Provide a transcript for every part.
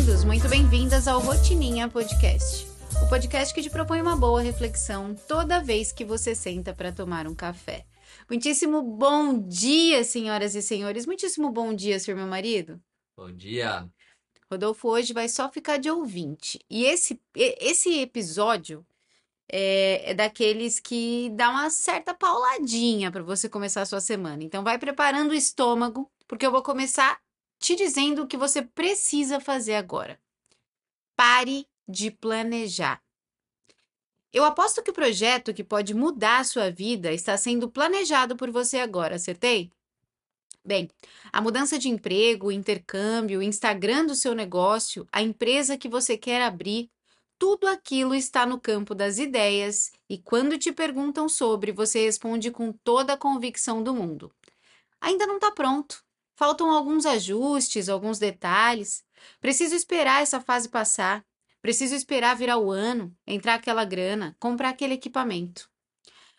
bem-vindos, muito bem-vindas ao Rotininha Podcast. O podcast que te propõe uma boa reflexão toda vez que você senta para tomar um café. Muitíssimo bom dia, senhoras e senhores. Muitíssimo bom dia, senhor meu marido. Bom dia. Rodolfo hoje vai só ficar de ouvinte. E esse, esse episódio é, é daqueles que dá uma certa pauladinha para você começar a sua semana. Então vai preparando o estômago, porque eu vou começar te dizendo o que você precisa fazer agora. Pare de planejar. Eu aposto que o projeto que pode mudar a sua vida está sendo planejado por você agora, acertei? Bem, a mudança de emprego, o intercâmbio, Instagram do seu negócio, a empresa que você quer abrir, tudo aquilo está no campo das ideias e quando te perguntam sobre, você responde com toda a convicção do mundo. Ainda não está pronto. Faltam alguns ajustes, alguns detalhes. Preciso esperar essa fase passar. Preciso esperar virar o ano, entrar aquela grana, comprar aquele equipamento.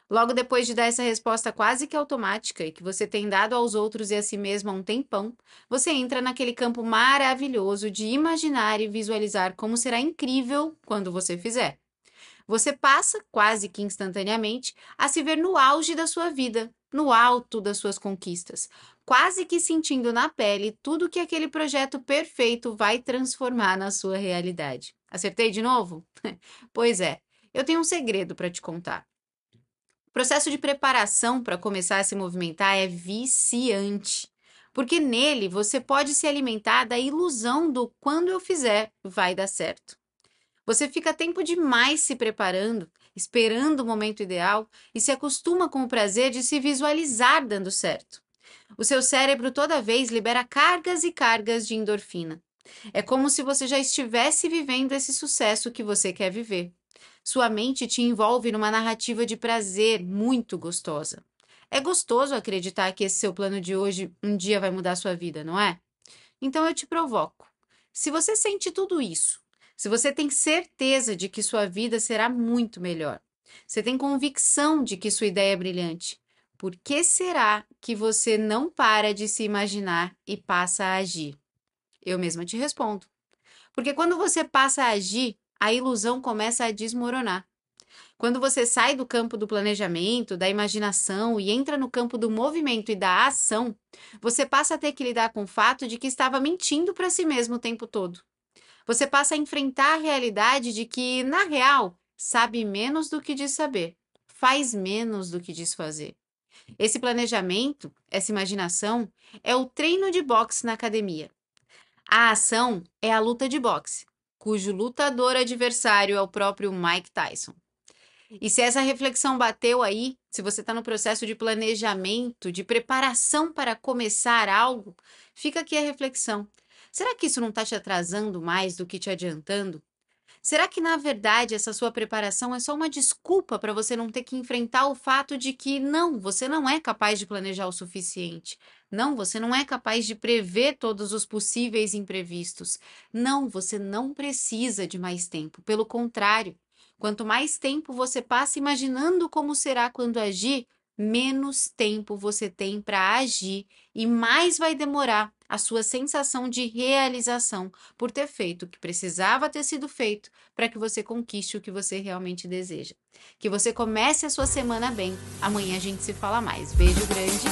Logo depois de dar essa resposta quase que automática e que você tem dado aos outros e a si mesmo há um tempão, você entra naquele campo maravilhoso de imaginar e visualizar como será incrível quando você fizer. Você passa, quase que instantaneamente, a se ver no auge da sua vida, no alto das suas conquistas, quase que sentindo na pele tudo que aquele projeto perfeito vai transformar na sua realidade. Acertei de novo? pois é, eu tenho um segredo para te contar. O processo de preparação para começar a se movimentar é viciante, porque nele você pode se alimentar da ilusão do quando eu fizer vai dar certo. Você fica tempo demais se preparando, esperando o momento ideal e se acostuma com o prazer de se visualizar dando certo. O seu cérebro toda vez libera cargas e cargas de endorfina. É como se você já estivesse vivendo esse sucesso que você quer viver. Sua mente te envolve numa narrativa de prazer muito gostosa. É gostoso acreditar que esse seu plano de hoje um dia vai mudar sua vida, não é? Então eu te provoco. Se você sente tudo isso, se você tem certeza de que sua vida será muito melhor, você tem convicção de que sua ideia é brilhante, por que será que você não para de se imaginar e passa a agir? Eu mesma te respondo. Porque quando você passa a agir, a ilusão começa a desmoronar. Quando você sai do campo do planejamento, da imaginação e entra no campo do movimento e da ação, você passa a ter que lidar com o fato de que estava mentindo para si mesmo o tempo todo. Você passa a enfrentar a realidade de que, na real, sabe menos do que diz saber, faz menos do que diz fazer. Esse planejamento, essa imaginação, é o treino de boxe na academia. A ação é a luta de boxe, cujo lutador adversário é o próprio Mike Tyson. E se essa reflexão bateu aí, se você está no processo de planejamento, de preparação para começar algo, fica aqui a reflexão. Será que isso não está te atrasando mais do que te adiantando? Será que, na verdade, essa sua preparação é só uma desculpa para você não ter que enfrentar o fato de que não, você não é capaz de planejar o suficiente? Não, você não é capaz de prever todos os possíveis imprevistos. Não, você não precisa de mais tempo. Pelo contrário, quanto mais tempo você passa imaginando como será quando agir, menos tempo você tem para agir e mais vai demorar a sua sensação de realização por ter feito o que precisava ter sido feito para que você conquiste o que você realmente deseja. Que você comece a sua semana bem. Amanhã a gente se fala mais. Beijo grande